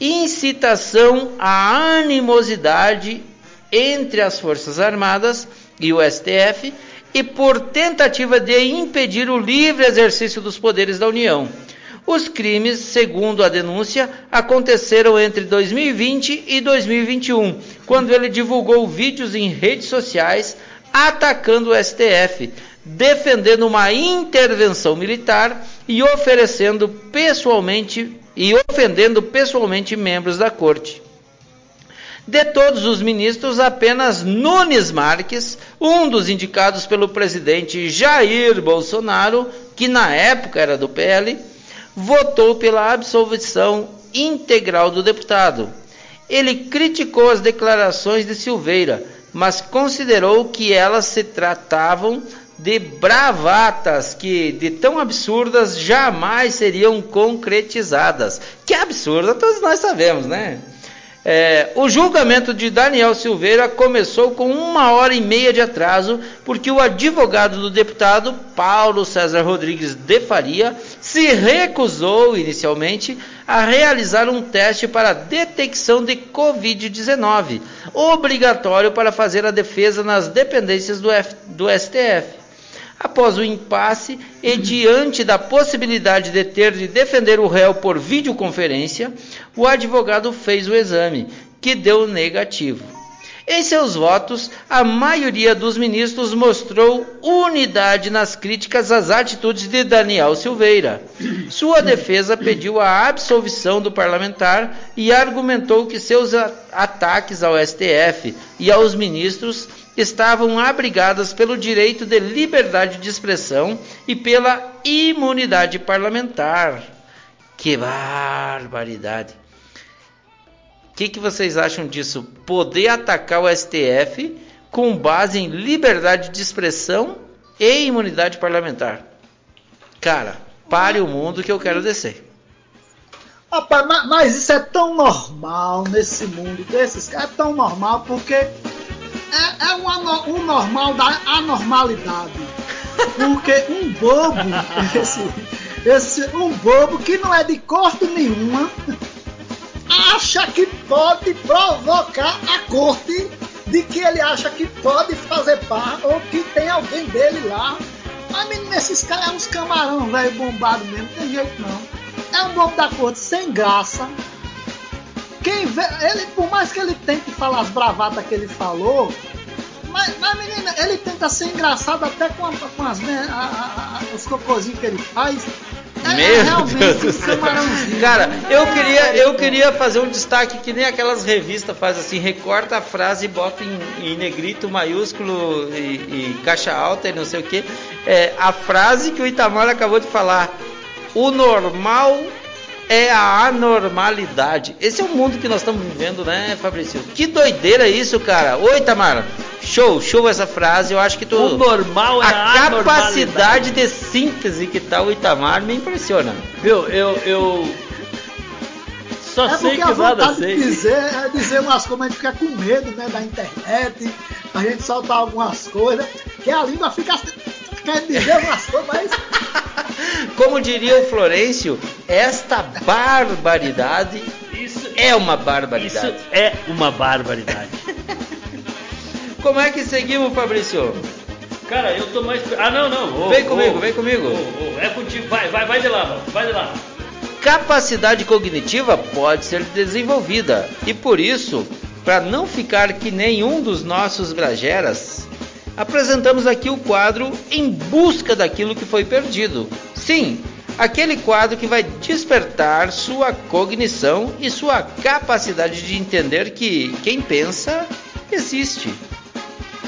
incitação à animosidade entre as Forças Armadas e o STF e por tentativa de impedir o livre exercício dos poderes da União. Os crimes, segundo a denúncia, aconteceram entre 2020 e 2021, quando ele divulgou vídeos em redes sociais atacando o STF, defendendo uma intervenção militar e oferecendo pessoalmente e ofendendo pessoalmente membros da corte. De todos os ministros, apenas Nunes Marques, um dos indicados pelo presidente Jair Bolsonaro, que na época era do PL, votou pela absolvição integral do deputado. Ele criticou as declarações de Silveira, mas considerou que elas se tratavam de bravatas que, de tão absurdas, jamais seriam concretizadas. Que absurda, todos nós sabemos, né? É, o julgamento de Daniel Silveira começou com uma hora e meia de atraso, porque o advogado do deputado, Paulo César Rodrigues de Faria, se recusou inicialmente a realizar um teste para detecção de Covid-19, obrigatório para fazer a defesa nas dependências do, F, do STF. Após o impasse e diante da possibilidade de ter de defender o réu por videoconferência, o advogado fez o exame, que deu negativo. Em seus votos, a maioria dos ministros mostrou unidade nas críticas às atitudes de Daniel Silveira. Sua defesa pediu a absolvição do parlamentar e argumentou que seus ataques ao STF e aos ministros estavam abrigadas pelo direito de liberdade de expressão e pela imunidade parlamentar. Que barbaridade! O que, que vocês acham disso? Poder atacar o STF com base em liberdade de expressão e imunidade parlamentar. Cara, pare o mundo que eu quero descer. Ma- mas isso é tão normal nesse mundo desses caras, é tão normal porque é, é um, um normal da anormalidade. Porque um bobo, esse, esse, um bobo que não é de corte nenhuma, acha que pode provocar a corte de que ele acha que pode fazer par ou que tem alguém dele lá. Mas menino, esses caras é uns camarão, velho, bombado mesmo, não tem jeito não. É um bobo da corte sem graça. Quem vê, ele, por mais que ele tente falar as bravatas que ele falou, mas, mas menina, ele tenta ser engraçado até com, a- com as, né, a- a- os cocôzinhos que ele faz. É, Meu realmente Deus do céu. Cara, eu É, queria, eu pô. queria fazer um destaque que nem aquelas revistas fazem assim, recorta a frase e bota em, em negrito, maiúsculo e, e caixa alta e não sei o que. É, a frase que o Itamar acabou de falar. O normal é a anormalidade. Esse é o mundo que nós estamos vivendo, né, Fabrício? Que doideira isso, cara. Oi, Itamar. Show, show essa frase. Eu acho que tu O normal é a, a capacidade de síntese que tá o Itamar me impressiona. Viu, eu, eu só É sei que a vontade de sei. dizer é dizer umas coisas, a gente fica com medo né, da internet, a gente soltar algumas coisas, que a língua fica umas coisas, mas Como diria o Florencio, esta barbaridade Isso, é uma isso barbaridade. é uma barbaridade. Como é que seguimos, Fabrício? Cara, eu tô mais. Ah, não, não. ô, Vem comigo, ô, vem comigo. ô, é contigo. Vai, vai, vai de lá, mano. Vai de lá. Capacidade cognitiva pode ser desenvolvida e por isso, para não ficar que nenhum dos nossos brageras, apresentamos aqui o quadro Em Busca daquilo que foi perdido. Sim, aquele quadro que vai despertar sua cognição e sua capacidade de entender que quem pensa existe.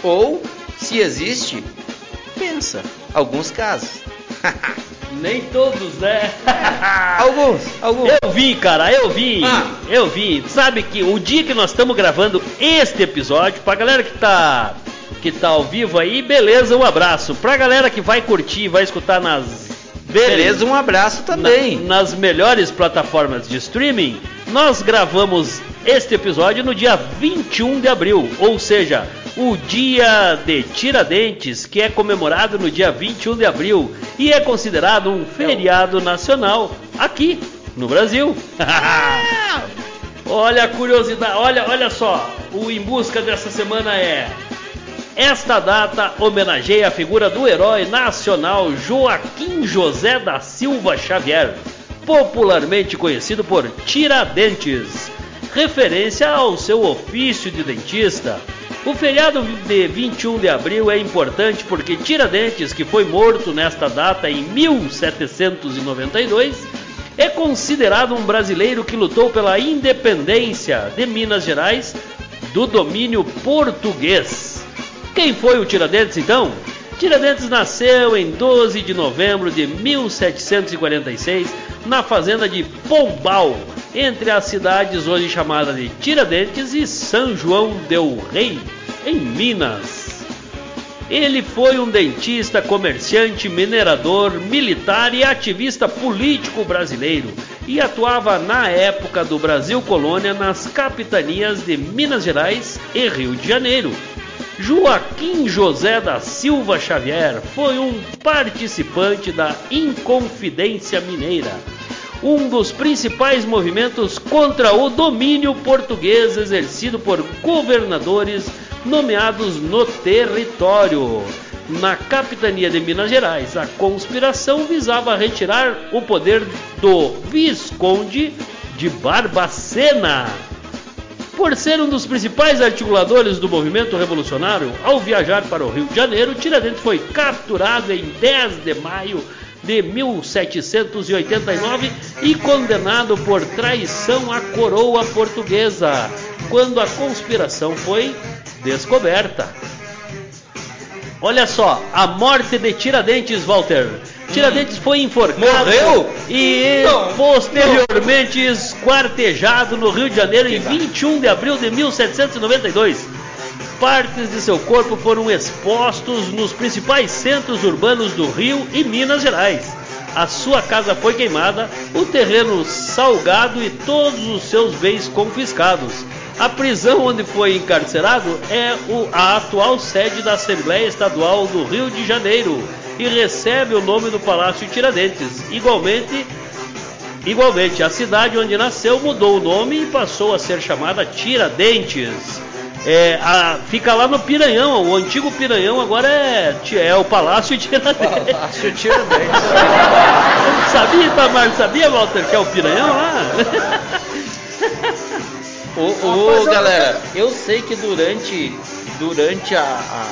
Ou, se existe, pensa. Alguns casos. Nem todos, né? alguns, alguns. Eu vi, cara, eu vi. Ah. Eu vi. Sabe que o dia que nós estamos gravando este episódio, pra galera que tá que tá ao vivo aí, beleza, um abraço. Pra galera que vai curtir, vai escutar nas Beleza, um abraço também. Na- nas melhores plataformas de streaming, nós gravamos este episódio no dia 21 de abril, ou seja, o dia de Tiradentes, que é comemorado no dia 21 de abril e é considerado um feriado nacional aqui no Brasil. olha a curiosidade, olha, olha só, o Em Busca dessa semana é esta data homenageia a figura do herói nacional Joaquim José da Silva Xavier, popularmente conhecido por Tiradentes, referência ao seu ofício de dentista. O feriado de 21 de abril é importante porque Tiradentes, que foi morto nesta data em 1792, é considerado um brasileiro que lutou pela independência de Minas Gerais do domínio português. Quem foi o Tiradentes então? Tiradentes nasceu em 12 de novembro de 1746 na fazenda de Pombal, entre as cidades hoje chamadas de Tiradentes e São João del Rei, em Minas. Ele foi um dentista, comerciante, minerador, militar e ativista político brasileiro e atuava na época do Brasil colônia nas capitanias de Minas Gerais e Rio de Janeiro. Joaquim José da Silva Xavier foi um participante da Inconfidência Mineira, um dos principais movimentos contra o domínio português exercido por governadores nomeados no território. Na capitania de Minas Gerais, a conspiração visava retirar o poder do Visconde de Barbacena. Por ser um dos principais articuladores do movimento revolucionário, ao viajar para o Rio de Janeiro, Tiradentes foi capturado em 10 de maio de 1789 e condenado por traição à coroa portuguesa, quando a conspiração foi descoberta. Olha só, a morte de Tiradentes, Walter. Tiradentes foi enforcado Morreu? e Não, posteriormente esquartejado no Rio de Janeiro em 21 de abril de 1792. Partes de seu corpo foram expostos nos principais centros urbanos do Rio e Minas Gerais. A sua casa foi queimada, o terreno salgado e todos os seus bens confiscados. A prisão onde foi encarcerado é a atual sede da Assembleia Estadual do Rio de Janeiro e recebe o nome do Palácio Tiradentes. Igualmente, igualmente, a cidade onde nasceu mudou o nome e passou a ser chamada Tiradentes. É, a- fica lá no Piranhão, o antigo Piranhão agora é, é o Palácio Tiradentes. Palácio Tiradentes. Sabia, Itamar? Sabia, Walter, que é o Piranhão lá? Ô, Rapaz, eu- galera, eu sei que durante, durante a, a,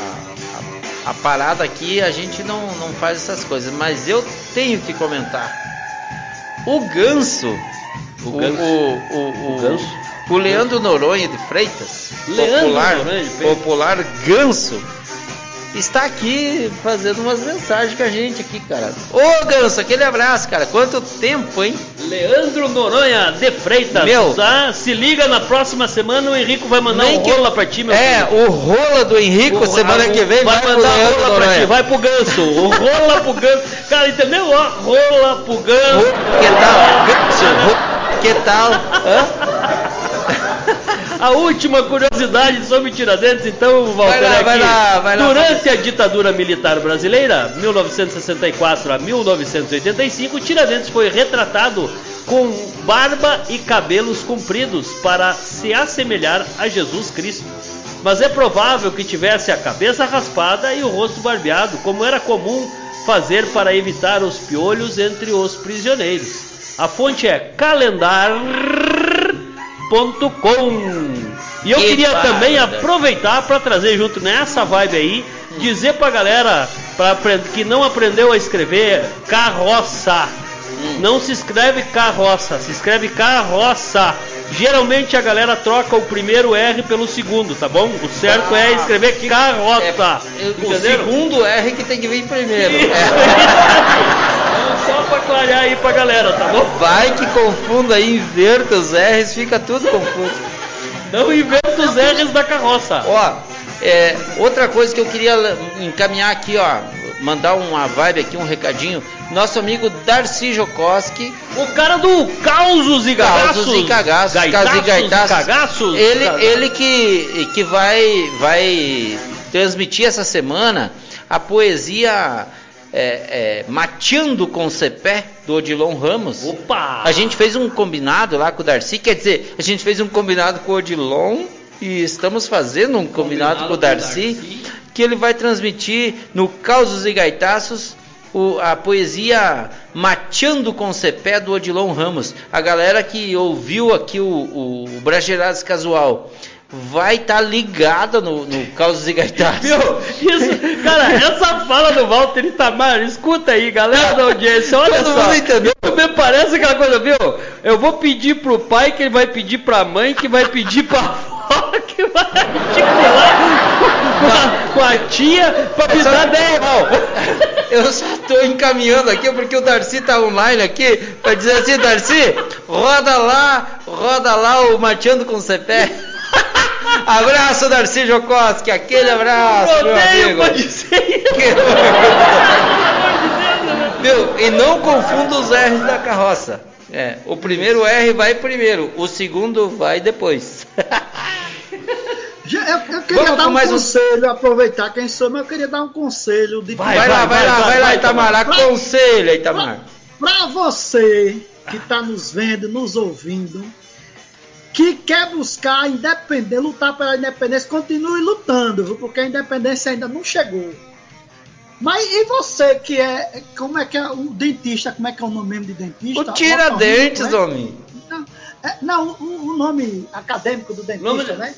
a- parada aqui a gente não, não faz essas coisas, mas eu tenho que comentar. o Ganso. O O, Ganso. o, o, o- Ganso? o Leandro Noronha de Freitas. Leandro popular, Noronha de Freitas. popular Ganso. Está aqui fazendo umas mensagens com a gente aqui, cara. Ô Ganso, aquele abraço, cara. Quanto tempo, hein? Leandro Noronha de Freitas. Meu. Tá? Se liga na próxima semana, o Henrico vai mandar Nem um que- rola pra ti, meu É, filho. o rola do Henrico, O- semana a- que vem, vai, vai, pro mandar Leandro rola pra ti, vai pro ganso. O rola pro ganso. Cara, entendeu? Ó, rola pro ganso. Que tal? Ganso, que tal? Hã? A última curiosidade sobre Tiradentes, então, Walter, Vai lá, é vai lá, vai lá, durante a ditadura militar brasileira, 1964 a 1985, Tiradentes foi retratado com barba e cabelos compridos para se assemelhar a Jesus Cristo. Mas é provável que tivesse a cabeça raspada e o rosto barbeado, como era comum fazer para evitar os piolhos entre os prisioneiros. A fonte é calendar.com. E eu Que queria também aproveitar para trazer junto nessa vibe aí, dizer pra galera pra, que não aprendeu a escrever carroça. Não se escreve carroça, se escreve carroça. Geralmente a galera troca o primeiro R pelo segundo, tá bom? O certo é escrever carroça. É, o Entenderam? segundo R que tem que vir primeiro. Isso, É. Só pra clarear aí pra galera, tá bom? Vai que confunda aí, inverta os R's, fica tudo confuso. Não inventa os R's da carroça. Ó, é, outra coisa que eu queria encaminhar aqui, ó, mandar uma vibe aqui, um recadinho. Nosso amigo Darcy Jokoski, O cara do Causos e Gagaços. Causos e Cagaços, Gaitaços Causos e Gaitaços. e Cagaços. ele, ele que, que vai, vai transmitir essa semana a poesia é, é, Mateando com Cepé, do Odilon Ramos. Opa! A gente fez um combinado lá com o Darcy, quer dizer, a gente fez um combinado com o Odilon e estamos fazendo um combinado, Combinado com o o Darcy, Darcy. que ele vai transmitir no Causos e Gaitaços o- a poesia Mateando com Cepé do Odilon Ramos. A galera que ouviu aqui o, o, o Brageiradas Casual vai estar ligada no, no Causos e? Isso, cara, essa fala do Walter Itamar, escuta aí, galera da audiência, olha Todo só. mundo entendeu? Me parece aquela coisa, viu? Eu vou pedir pro pai, que ele vai pedir pra mãe, que vai pedir pra avó, que vai articular com com a tia pra me dar 10. Eu só tô encaminhando aqui porque o Darcy tá online aqui pra dizer assim, Darcy, roda lá, roda lá o Mateando com Cepé. Abraço, Darcy Jokoski, aquele abraço, meu Odeio amigo. pra. Meu, e não confunda os R's da carroça. É, o primeiro R vai primeiro, o segundo vai depois. Já- Eu, eu queria Vamos dar um mais um- conselho, aproveitar quem sou, mas eu queria dar um conselho de Vai, Vai, lá, vai, lá, vai, lá, vai, Itamar, aconselha, Itamar. Pra você que tá nos vendo, nos ouvindo, que quer buscar independência, lutar pela independência, continue lutando, viu? Porque a independência ainda não chegou. Mas e você que é, como é que é o dentista, como é que é o nome mesmo de dentista? O Tiradentes, né? homem. Não, é, não o, o nome acadêmico do dentista, Nome- né?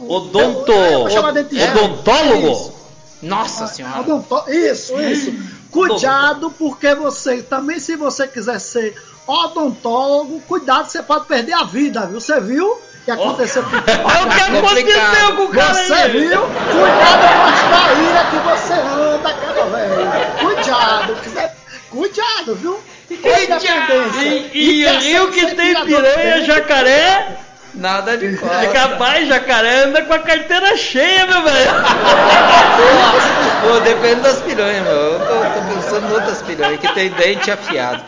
Odonto. Eu- eu vou chamar dentista. Odontólogo? Isso. Nossa senhora. Odonto- Isso, isso. Cuidado, porque você também, se você quiser ser odontólogo, cuidado, você pode perder a vida, viu? Você viu o que aconteceu com É o que aconteceu com o cara Você aí. viu? Cuidado com as traíras que você anda, cara, velho. Cuidado, quiser. Cuidado, viu? Independência. E, e quer rio que ser tem piranha, jacaré. Nada de costa. É capaz, jacaré anda com a carteira cheia, meu velho. Pô, depende das piranhas, meu. Eu tô, tô pensando em outras piranhas que tem dente afiado.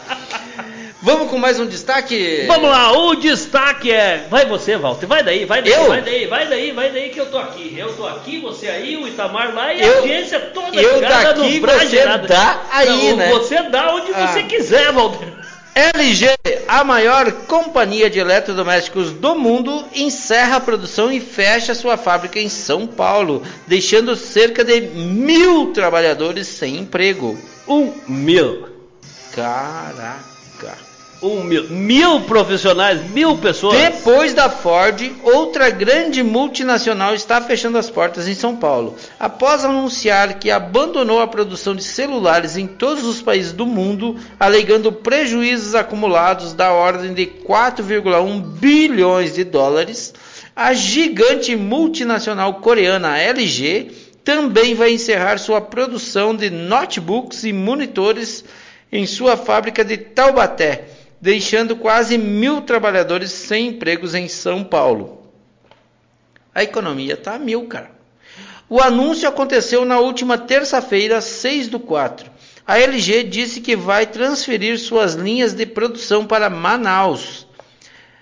Vamos com mais um destaque? Vamos lá, o destaque é. Vai você, Walter, vai daí, vai daí, Eu? vai daí, vai daí, vai daí que eu tô aqui. Eu tô aqui, você aí, o Itamar lá e a Eu- audiência toda eu ligada daqui, no você dá aí, Não, né? Você dá onde Ah. você quiser, Walter. LG, a maior companhia de eletrodomésticos do mundo, encerra a produção e fecha sua fábrica em São Paulo, deixando cerca de mil trabalhadores sem emprego. Um mil. Caraca. Um mil, mil profissionais, mil pessoas. Depois da Ford, outra grande multinacional está fechando as portas em São Paulo. Após anunciar que abandonou a produção de celulares em todos os países do mundo, alegando prejuízos acumulados da ordem de 4,1 bilhões de dólares, a gigante multinacional coreana LG também vai encerrar sua produção de notebooks e monitores em sua fábrica de Taubaté, deixando quase mil trabalhadores sem empregos em São Paulo. A economia está a mil, cara. O anúncio aconteceu na última terça-feira, 6 do 4. A LG disse que vai transferir suas linhas de produção para Manaus.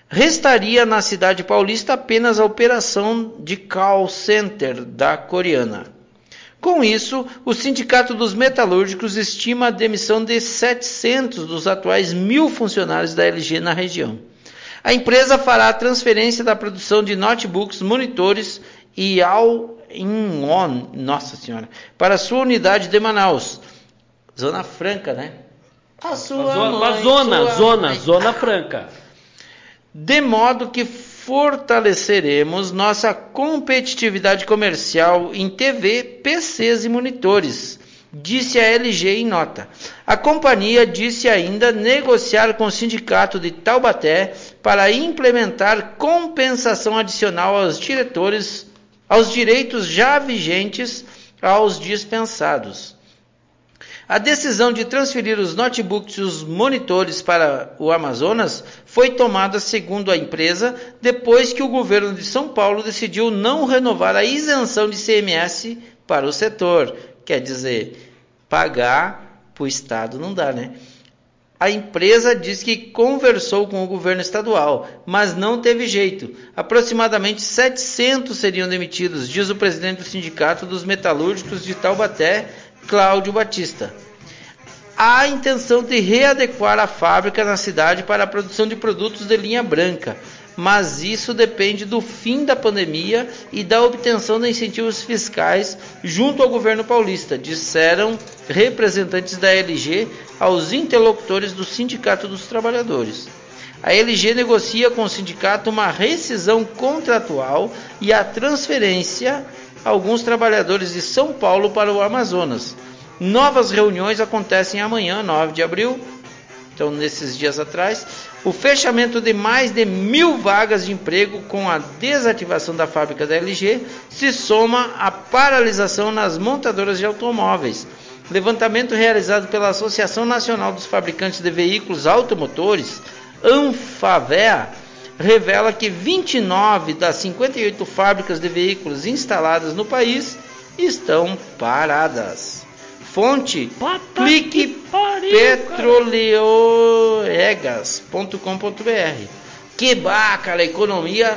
Restaria na cidade paulista apenas a operação de call center da coreana. Com isso, o Sindicato dos Metalúrgicos estima a demissão de 700 dos atuais mil funcionários da LG na região. A empresa fará a transferência da produção de notebooks, monitores e all-in-one, nossa senhora, para sua unidade de Manaus, Zona Franca, né? A sua zona, mãe, zona, sua zona, mãe. zona franca. De modo que fortaleceremos nossa competitividade comercial em TV, PCs e monitores, disse a LG em nota. A companhia disse ainda negociar com o sindicato de Taubaté para implementar compensação adicional aos diretores, aos direitos já vigentes aos dispensados. A decisão de transferir os notebooks e os monitores para o Amazonas foi tomada, segundo a empresa, depois que o governo de São Paulo decidiu não renovar a isenção de CMS para o setor. Quer dizer, pagar para o Estado não dá, né? A empresa diz que conversou com o governo estadual, mas não teve jeito. Aproximadamente 700 seriam demitidos, diz o presidente do Sindicato dos Metalúrgicos de Taubaté, Cláudio Batista. Há a intenção de readequar a fábrica na cidade para a produção de produtos de linha branca, mas isso depende do fim da pandemia e da obtenção de incentivos fiscais junto ao governo paulista, disseram representantes da LG aos interlocutores do Sindicato dos Trabalhadores. A LG negocia com o sindicato uma rescisão contratual e a transferência alguns trabalhadores de São Paulo para o Amazonas. Novas reuniões acontecem amanhã, 9 de abril, então nesses dias atrás. O fechamento de mais de mil vagas de emprego com a desativação da fábrica da LG se soma à paralisação nas montadoras de automóveis. Levantamento realizado pela Associação Nacional dos Fabricantes de Veículos Automotores, ANFAVEA, revela que 29 das 58 fábricas de veículos instaladas no país estão paradas. Fonte Puta clique que pariu, petroleoregas.com.br. Que bacana, a economia,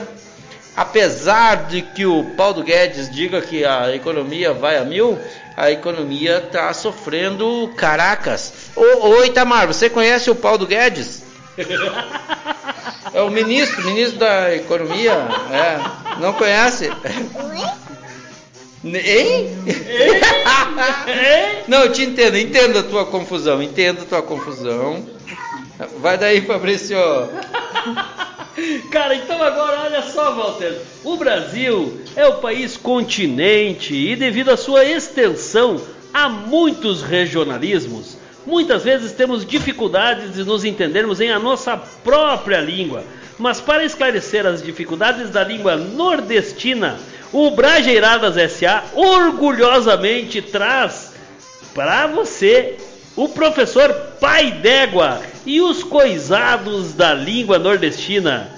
apesar de que o Paulo Guedes diga que a economia vai a mil, a economia está sofrendo caracas. Ô, ô Itamar, você conhece o Paulo Guedes? É o ministro, ministro da economia. É, não conhece? Hein? Não, eu te entendo, entendo a tua confusão, entendo a tua confusão. Vai daí, Fabrício. Cara, então agora olha só, Walter. O Brasil é o país continente e devido à sua extensão há muitos regionalismos. Muitas vezes temos dificuldades de nos entendermos em a nossa própria língua. Mas para esclarecer as dificuldades da língua nordestina, o Brajeiradas SA orgulhosamente traz para você o professor Pai d'Égua e os coisados da língua nordestina.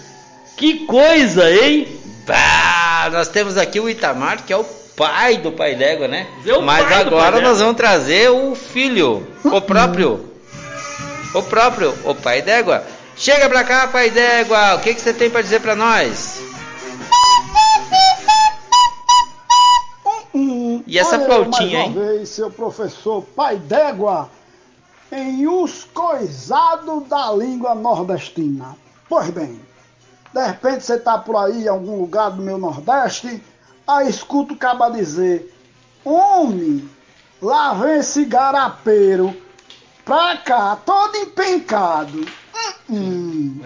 Que coisa, hein? Bah, nós temos aqui o Itamar, que é o pai do Pai d'Égua, né? É o Mas pai do agora nós vamos trazer o filho, o próprio. O próprio, o Pai d'Égua. Chega pra cá, Pai d'Égua. O que, que você tem pra dizer pra nós? E essa Olha eu flautinha, mais uma vez, seu professor Pai d'Égua, em os coisados da língua nordestina. Pois bem, de repente você tá por aí em algum lugar do meu Nordeste, aí escuta o caba dizer, homem, lá vem esse garapeiro pra cá, todo empencado. Hum, Hum,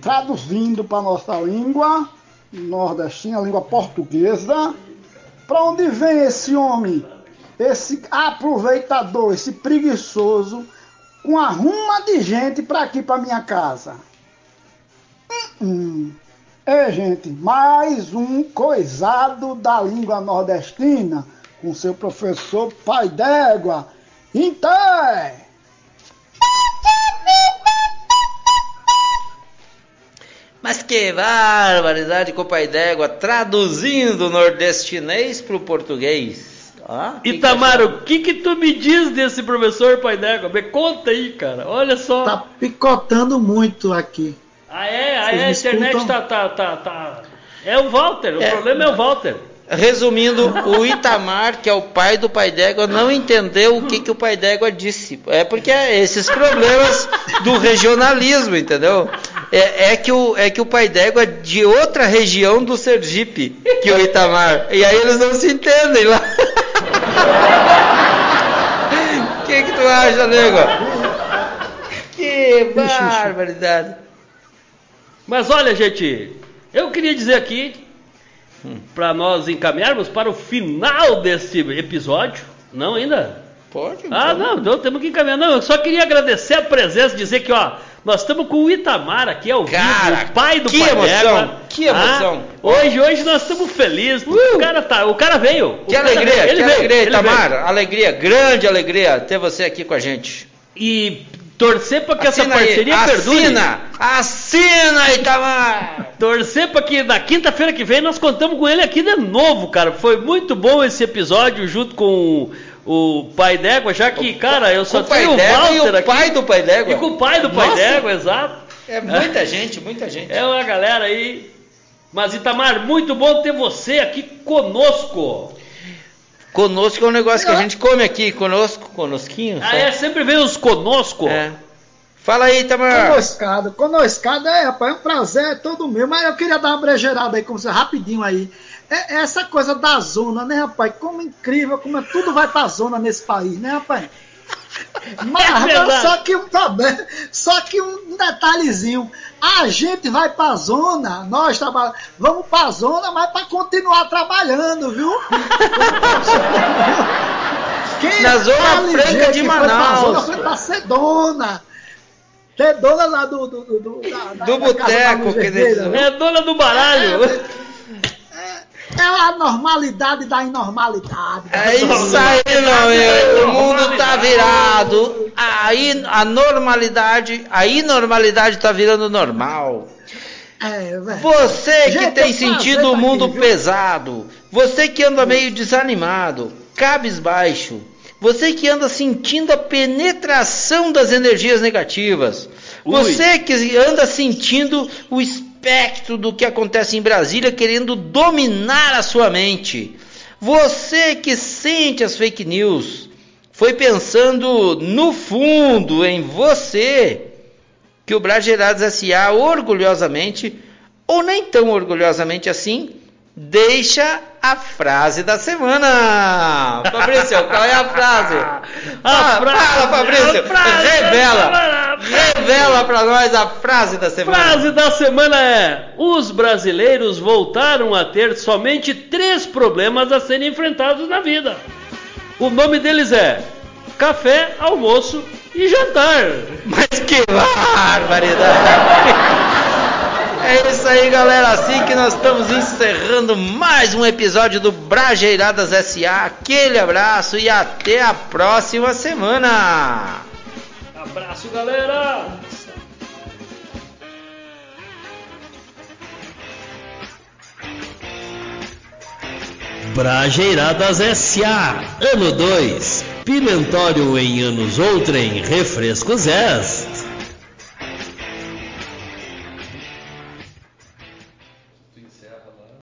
traduzindo para nossa língua nordestina, língua portuguesa, para onde vem esse homem, esse aproveitador, esse preguiçoso, com uma ruma de gente para aqui, para minha casa? Hum, é, gente, mais um coisado da língua nordestina com seu professor Pai d'Égua. Inter! Mas que barbaridade com o pai d'égua, traduzindo o nordestinês para o português. Que Itamar, que o que que tu me diz desse professor Pai d'Égua? Me conta aí, cara. Olha só. Tá picotando muito aqui. Ah, é? Ah, é? A internet escutam? tá, tá, tá, tá... É o Walter, o É. problema é o Walter. Resumindo, o Itamar, que é o pai do pai d'égua, não entendeu o que, que o pai d'égua disse. É porque é esses problemas do regionalismo, entendeu? É, é que o, é que o pai d'égua é de outra região do Sergipe que o Itamar. E aí eles não se entendem lá. O que, que tu acha, nego? Que barbaridade. Mas olha, gente, eu queria dizer aqui, para nós encaminharmos para o final desse episódio. Não ainda? Pode? Ah, não, então temos que encaminhar. Não, eu só queria agradecer a presença, dizer que, ó, nós estamos com o Itamar aqui ao vivo, o pai do que emoção, que emoção. Ah, hoje, hoje nós estamos felizes. porque O cara tá, o cara veio. Que cara alegria, veio, que ele veio, alegria, Itamar. veio. Alegria, grande alegria ter você aqui com a gente. E torcer para que essa Assina aí, parceria perdure. Assina, assina, Itamar. Torcer para que na quinta-feira que vem nós contamos com ele aqui de novo, cara. Foi muito bom esse episódio junto com o, pai d'égua, já que, cara, eu só tenho o Walter e o aqui. pai do pai d'égua. E com o pai do pai d'égua, exato. É muita gente, muita gente. É uma galera aí. Mas Itamar, muito bom ter você aqui conosco. Conosco é um negócio que a gente come aqui, conosco, conosquinho. Ah, sabe? é, sempre vem os conosco. É. Fala aí, Itamar. Conoscada, conoscada é, rapaz, é um prazer, é todo meu, mas eu queria dar uma brejeirada aí com você, rapidinho aí. É, é essa coisa da zona, né, rapaz? Como incrível, como é- tudo vai pra zona nesse país, né, rapaz? Mas, É só que um problema, só que um detalhezinho. A gente vai pra zona, nós trabalhamos, vamos pra zona, mas pra continuar trabalhando, viu? Quem Na Zona tá Franca de que foi pra Manaus. zona foi pra ser dona. Lá do. Do, do, do, da- Do boteco, Luz que Vermelha, eles- viu? É dona do baralho. É a normalidade da inormalidade. É isso aí, meu amigo. O mundo tá virado. A, in- a normalidade, a inormalidade tá virando normal. É. Você que Gente, tem é sentido o mundo aqui, pesado, você que anda meio desanimado, cabisbaixo, você que anda sentindo a penetração das energias negativas, Ui. você que anda sentindo o espectro do que acontece em Brasília querendo dominar a sua mente, você que sente as fake news, foi pensando no fundo em você que o Bragerados S.A. orgulhosamente, ou nem tão orgulhosamente assim, deixa a frase da semana. Fabrício, qual é a frase? Ah, frase, fala, Fabrício. a frase revela. Revela pra nós a frase da semana. Frase da semana é: Os brasileiros voltaram a ter somente três problemas a serem enfrentados na vida. O nome deles é café, almoço e jantar. Mas que barbaridade! É isso aí, galera. Assim que nós estamos encerrando mais um episódio do Brajeiradas SA. Aquele abraço e até a próxima semana. Abraço, galera! Brajeiradas S.A. Ano 2. Pimentório em anos outrem, refrescos est.